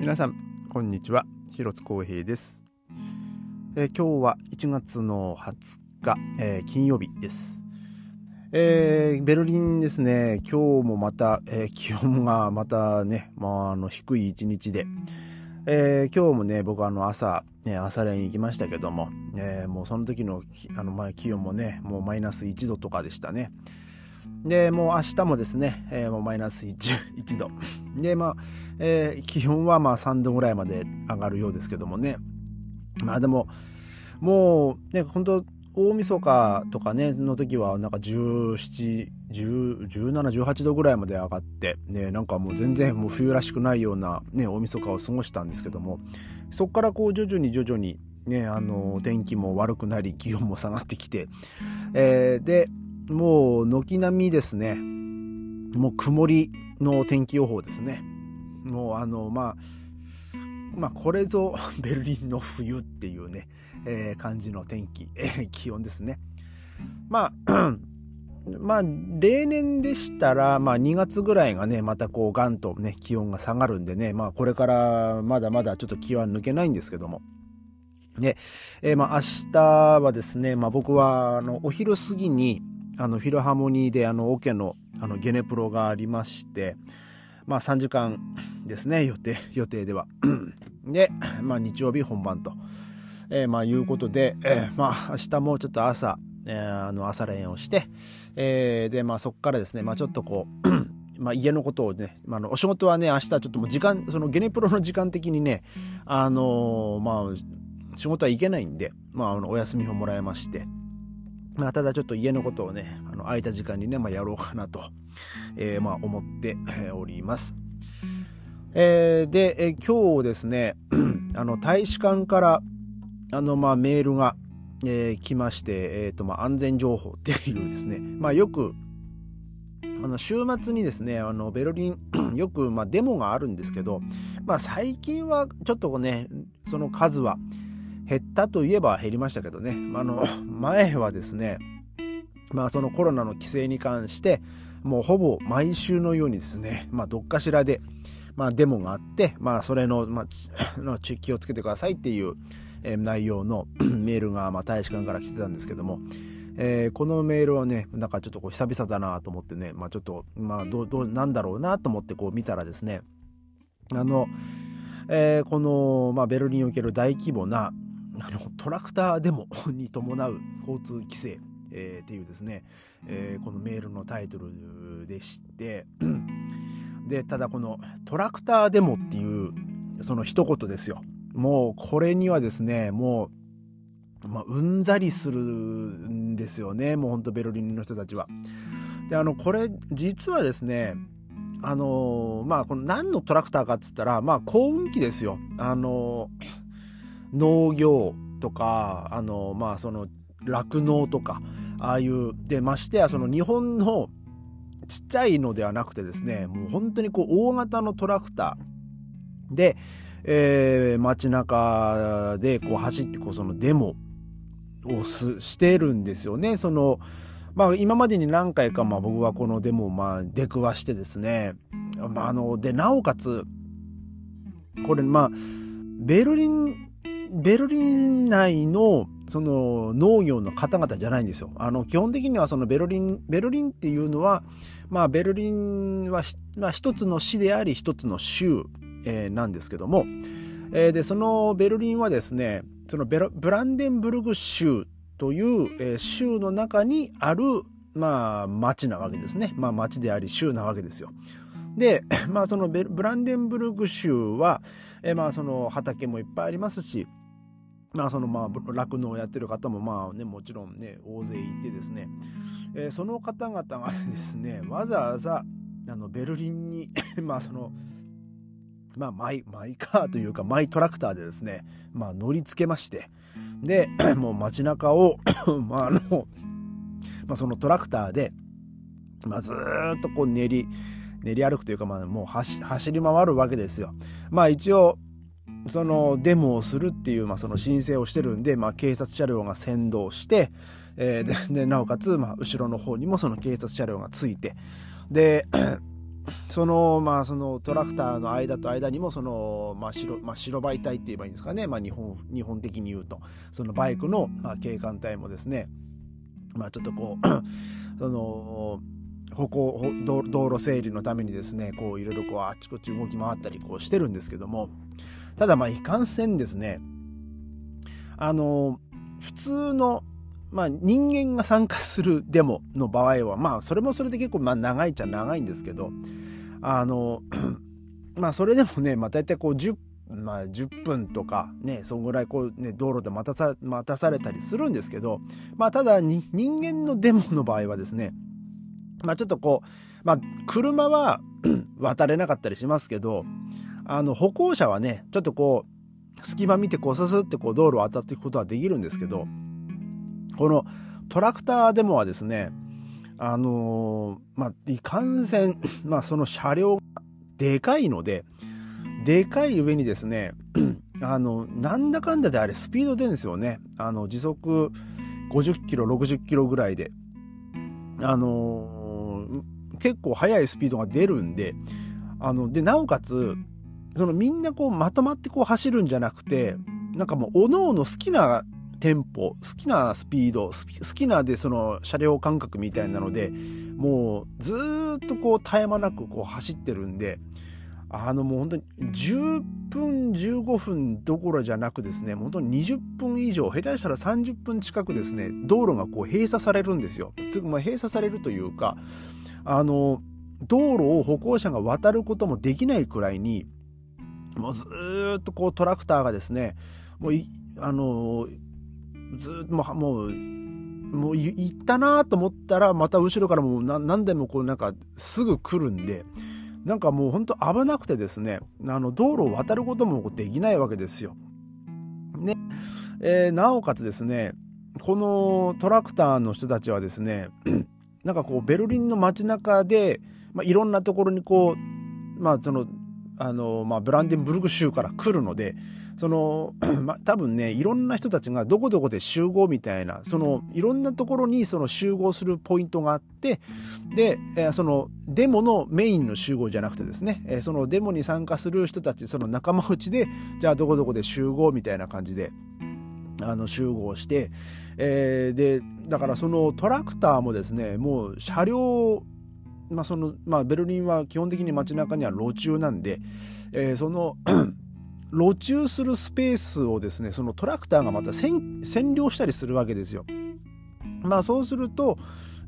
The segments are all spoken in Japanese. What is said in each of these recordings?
皆さんこんにちは。広津光平です、えー、今日は1月の20日、えー、金曜日です。えー、ベルリンですね。今日もまた、え気温がまたね、まあ、あの低い一日で、え今日もね僕あの朝、ね、朝練行きましたけども、えもうその時のあの、まあ、気温もねもうマイナス1度とかでしたね。で、もう明日もですね、えー、もうマイナス 1, 1度。で、まあ、えー、気温はまあ3度ぐらいまで上がるようですけどもね。まあでも、もうね、本当大晦日とかね、の時はなんか17、17、18度ぐらいまで上がって、ね、なんかもう全然もう冬らしくないようなね、大晦日を過ごしたんですけども、そこからこう徐々に徐々にね、あの、天気も悪くなり、気温も下がってきて、えー、で、もう軒並みですね、もう曇りの天気予報ですね。もうあの、まあ、まあ、これぞ ベルリンの冬っていうね、えー、感じの天気、えー、気温ですね。まあ、まあ、例年でしたら、まあ、2月ぐらいがね、またこう、ガンとね、気温が下がるんでね、まあ、これからまだまだちょっと気は抜けないんですけども。で、えー、まあ、明日はですね、まあ、僕は、あの、お昼過ぎに、あのフィルハーモニーであのオケのあのゲネプロがありましてまあ3時間ですね予定予定では。で、まあ、日曜日本番と、えー、まあいうことで、えー、まあ明日もちょっと朝、えー、あの朝練をして、え、でまあそこからですねまあちょっとこう まあ、家のことをね、まあ、のお仕事はね、明日ちょっともう時間、そのゲネプロの時間的にね、あの、まあ、仕事は行けないんで、まあ、あのお休みをもらいまして、まあ、ただちょっと家のことをね、あの空いた時間にね、まあ、やろうかなと、えー、まあ、思っております。えー、で、えー、今日ですね、あの、大使館から、あの、まあ、メールが、えー、来まして、えっ、ー、と、まあ、安全情報っていうですね、まあ、よく、あの、週末にですね、あの、ベルリン、よく、まあ、デモがあるんですけど、まあ、最近は、ちょっとね、その数は、減ったといえば減りましたけどね、あの、前はですね、まあそのコロナの規制に関して、もうほぼ毎週のようにですね、まあどっかしらで、まあデモがあって、まあそれの、まあ、気をつけてくださいっていう、え、内容の メールが、まあ大使館から来てたんですけども、えー、このメールはね、なんかちょっとこう久々だなと思ってね、まあちょっと、まあどう、どう、なんだろうなと思ってこう見たらですね、あの、えー、この、まあ、ベルリンにおける大規模な、あのトラクターデモに伴う交通規制、えー、っていうですね、えー、このメールのタイトルでして でただこのトラクターデモっていうその一言ですよもうこれにはですねもう、まあ、うんざりするんですよねもうほんとベルリンの人たちは。であのこれ実はですねあのまあこの何のトラクターかっつったらまあ幸運機ですよ。あの農業とか、あの、まあ、その、酪農とか、ああいう、で、ましてや、その日本のちっちゃいのではなくてですね、もう本当にこう、大型のトラクターで、えー、街中でこう走ってこうそのデモをしてるんですよね。その、まあ今までに何回かまあ僕はこのデモをまあ出くわしてですね、まああの、で、なおかつ、これまあ、ベルリンベルリン内のその農業の方々じゃないんですよ。あの基本的にはそのベルリン、ベルリンっていうのは、まあベルリンは、まあ、一つの市であり一つの州、えー、なんですけども、えー、で、そのベルリンはですね、そのベブランデンブルグ州という、えー、州の中にある、まあ町なわけですね。まあ町であり州なわけですよ。で、まあそのブランデンブルグ州は、え、まあその畑もいっぱいありますし、まあそのまあ酪農をやってる方もまあねもちろんね大勢いてですね、えー、その方々がですねわざわざあのベルリンに まあそのまあマイマイカーというかマイトラクターでですねまあ乗り付けましてで もう街中を まああのまあそのトラクターでまあずっとこう練り練り歩くというかまあもう走り回るわけですよ。まあ一応そのデモをするっていう、まあ、その申請をしてるんで、まあ、警察車両が先導して、えー、でなおかつ、まあ、後ろの方にもその警察車両がついてで その、まあ、そのトラクターの間と間にも、その、まあ、白、まあ、白バイ隊って言えばいいんですかね。まあ、日本、日本的に言うと、そのバイクの、まあ、警官隊もですね、まあ、ちょっとこう、その、歩行道路整理のためにですねこういろいろこうあっちこっち動き回ったりこうしてるんですけどもただまあいかんせんですね。あの普通のまあ人間が参加するデモの場合はまあそれもそれで結構まあ長いっちゃ長いんですけどあのまあそれでもねまあ大体こう10まあ、10分とかねそんぐらいこうね道路で待たさ待たされたりするんですけどまあただ人間のデモの場合はですねまあちょっとこう、まあ車は 渡れなかったりしますけど、あの歩行者はね、ちょっとこう、隙間見てこうススってこう道路を渡っていくことはできるんですけど、このトラクターデモはですね、あのー、まあ、いかんせん、まあその車両がでかいので、でかい上にですね、あの、なんだかんだであれスピード出るんですよね。あの、時速50キロ、60キロぐらいで。あのー結構速いスピードが出るんで、あの、で、なおかつ、そのみんなこうまとまってこう走るんじゃなくて、なんかもう、おのおの好きなテンポ、好きなスピード、好きなでその車両感覚みたいなので、もうずっとこう絶え間なくこう走ってるんで、あのもう本当に10分15分どころじゃなくですね、本当に20分以上、下手したら30分近くですね、道路がこう閉鎖されるんですよ。まあ、閉鎖されるというか、あの、道路を歩行者が渡ることもできないくらいに、もうずっとこうトラクターがですね、もうあの、ずっともう、もう、もう行ったなと思ったら、また後ろからもう何でもこうなんかすぐ来るんで、なんかもうほんと危なくてですね、あの道路を渡ることもできないわけですよ。ね、えー、なおかつですね、このトラクターの人たちはですね、なんかこうベルリンの街中で、まあ、いろんなところにこう、まあその、あの、まあ、ブランデンブルグ州から来るので、その、まあ、多分ね、いろんな人たちがどこどこで集合みたいな、その、いろんなところにその集合するポイントがあって、で、その、デモのメインの集合じゃなくてですね、え、そのデモに参加する人たち、その仲間内で、じゃあどこどこで集合みたいな感じで、あの、集合して、えー、で、だからそのトラクターもですね、もう車両、まあその、まあベルリンは基本的に街中には路中なんで、えー、その 路中するスペースをですね、そのトラクターがまた占領したりするわけですよ。まあそうすると、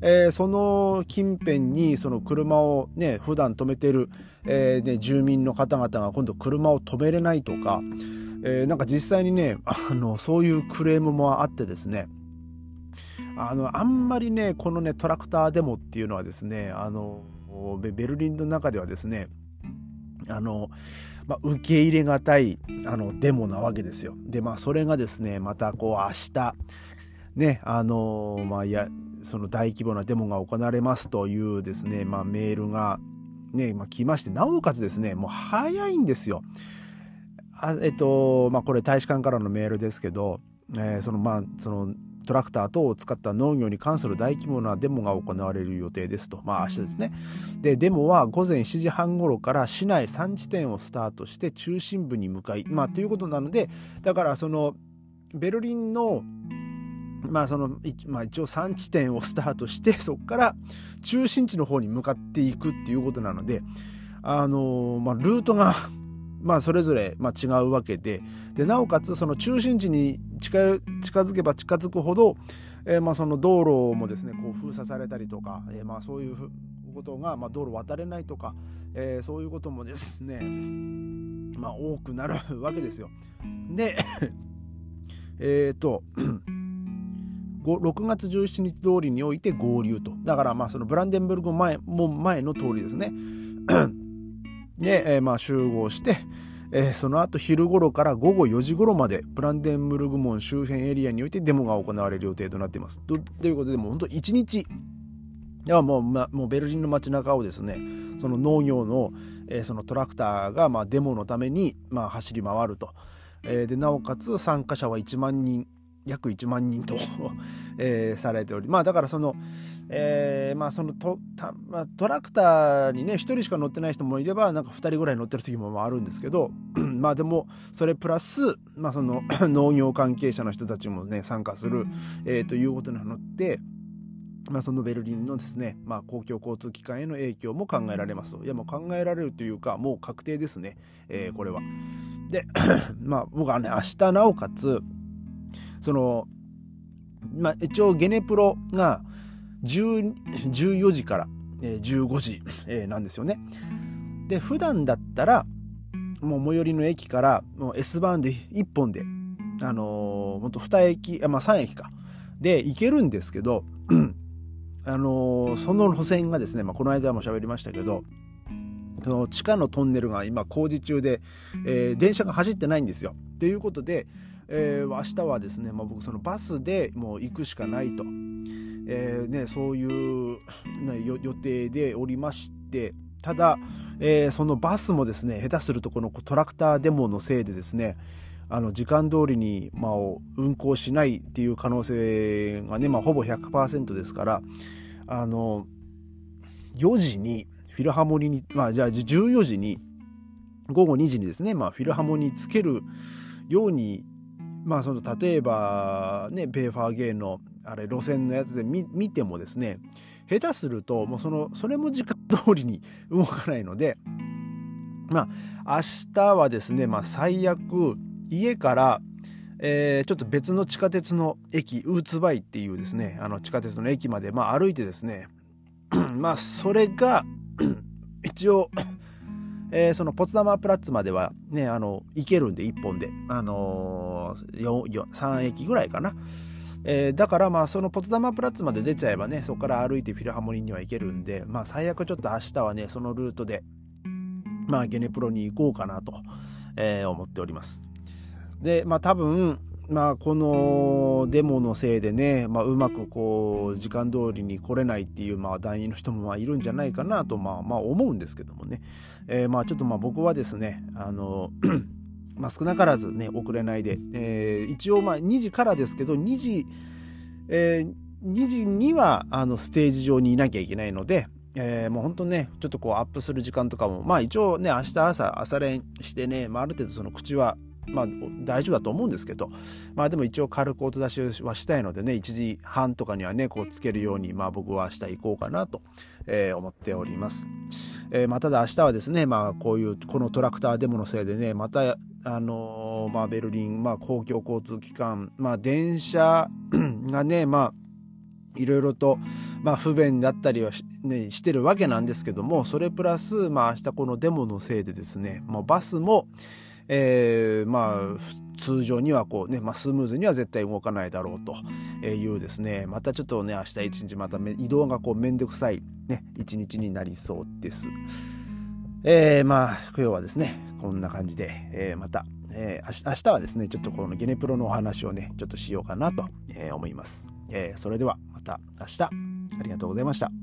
えー、その近辺にその車をね、普段止めてる、えーね、住民の方々が今度車を止めれないとか、えー、なんか実際にね、あの、そういうクレームもあってですね、あの、あんまりね、このね、トラクターデモっていうのはですね、あの、ベルリンの中ではですね、あの、まあ、受け入れがたい、あの、デモなわけですよ。で、まあ、それがですね、また、こう、明日、ね、あの、まあ、や、その大規模なデモが行われますというですね、まあ、メールが、ね、まあ、来まして、なおかつですね、もう早いんですよ。あえっと、まあ、これ大使館からのメールですけど、えー、そのまあそのトラクター等を使った農業に関する大規模なデモが行われる予定ですと。まあ明日ですね。で、デモは午前7時半頃から市内3地点をスタートして中心部に向かい、まあということなので、だからそのベルリンのまあその、まあ一応3地点をスタートして、そこから中心地の方に向かっていくっていうことなので、あのまあルートがまあ、それぞれ、ま、違うわけででなおかつその中心地に近づけば近づくほど、えー、まその道路もですねこう封鎖されたりとか、えー、まそういうことが、ま、道路渡れないとか、えー、そういうこともですね、まあ、多くなるわけですよ。でえっと6月17日通りにおいて合流とだからまあそのブランデンブルク前も前の通りですね。で、えー、まあ集合して、えー、その後昼頃から午後4時頃までブランデンブルグ門周辺エリアにおいてデモが行われる予定となっています。ということで、もう本当1日、ではもう、ま、もうベルリンの街中をですね、その農業の、えー、そのトラクターが、まあ、デモのために、まあ、走り回ると。えー、で、なおかつ参加者は1万人約1万人と えー、されておりまあだからその、えー、まあそのトまあ、トラクターにね1人しか乗ってない人もいればなんか2人ぐらい乗ってる時もあるんですけど まあでもそれプラス、まあ、その 農業関係者の人たちもね参加する、えー、ということなので。まあ、そのベルリンのですね、まあ、公共交通機関への影響も考えられますいやもう考えられるというかもう確定ですね、えー、これは。で まあ僕はね明日なおかつそのまあ一応ゲネプロが14時から、15時、なんですよね。で普段だったらもう最寄りの駅からもう S バーンで1本であのー、ほんと2駅まあ3駅かで行けるんですけど あのー、その路線がですね、まあ、この間も喋りましたけどその地下のトンネルが今工事中で、えー、電車が走ってないんですよ。ということで、えー、明日はですね、まあ、僕そのバスでもう行くしかないと、えーね、そういう、ね、予定でおりまして。ただ、えー、そのバスもですね下手するとこのトラクターデモのせいでですねあの時間通りに、まあ、運行しないっていう可能性がね、まあ、ほぼ100%ですからあの4時にフィルハモニに、まあ、じゃあ14時に午後2時にですね、まあ、フィルハモニーつけるようにまあその例えばねベーファーゲーのあれ路線のやつで見てもですね下手するともうそのそれも時間通りに動かないのでまあ明日はですねまあ最悪家から、えー、ちょっと別の地下鉄の駅ウーツバイっていうですねあの地下鉄の駅まで、まあ、歩いてですね まあそれが 一応えー、そのポツダマプラッツまではねあの行けるんで1本で、あのー、3駅ぐらいかな。えー、だからまあそのポツダマプラッツまで出ちゃえばねそこから歩いてフィルハモニーには行けるんでまあ最悪ちょっと明日はねそのルートでまあゲネプロに行こうかなと、えー、思っております。でまあ多分まあこのデモのせいでね、まあ、うまくこう時間通りに来れないっていうまあ団員の人もまあいるんじゃないかなとまあまあ思うんですけどもね、えー、まあちょっとまあ僕はですねあの まあ少なからずね遅れないで、えー、一応まあ2時からですけど2時、えー、2時にはあのステージ上にいなきゃいけないので、えー、もう本当ね、ちょっとこうアップする時間とかも、まあ一応ね、明日朝、朝練してね、まあある程度その口はまあ大丈夫だと思うんですけど、まあでも一応軽く音出しはしたいのでね、1時半とかにはね、こうつけるように、まあ僕は明日行こうかなと、えー、思っております。えー、まあただ明日はですね、まあこういう、このトラクターデモのせいでね、また、あのー、まあベルリン、まあ公共交通機関、まあ電車 がね、まあいろいろと、まあ、不便だったりはし,、ね、してるわけなんですけどもそれプラス、まあ、明日このデモのせいでですね、まあ、バスも、えー、まあ通常にはこうね、まあ、スムーズには絶対動かないだろうというですねまたちょっとね明日一日また移動がこうめんどくさいね一日になりそうです。えー、まあ今日はですねこんな感じで、えー、また、えー、明日はですねちょっとこのゲネプロのお話をねちょっとしようかなと思います。えー、それではまた明日ありがとうございました。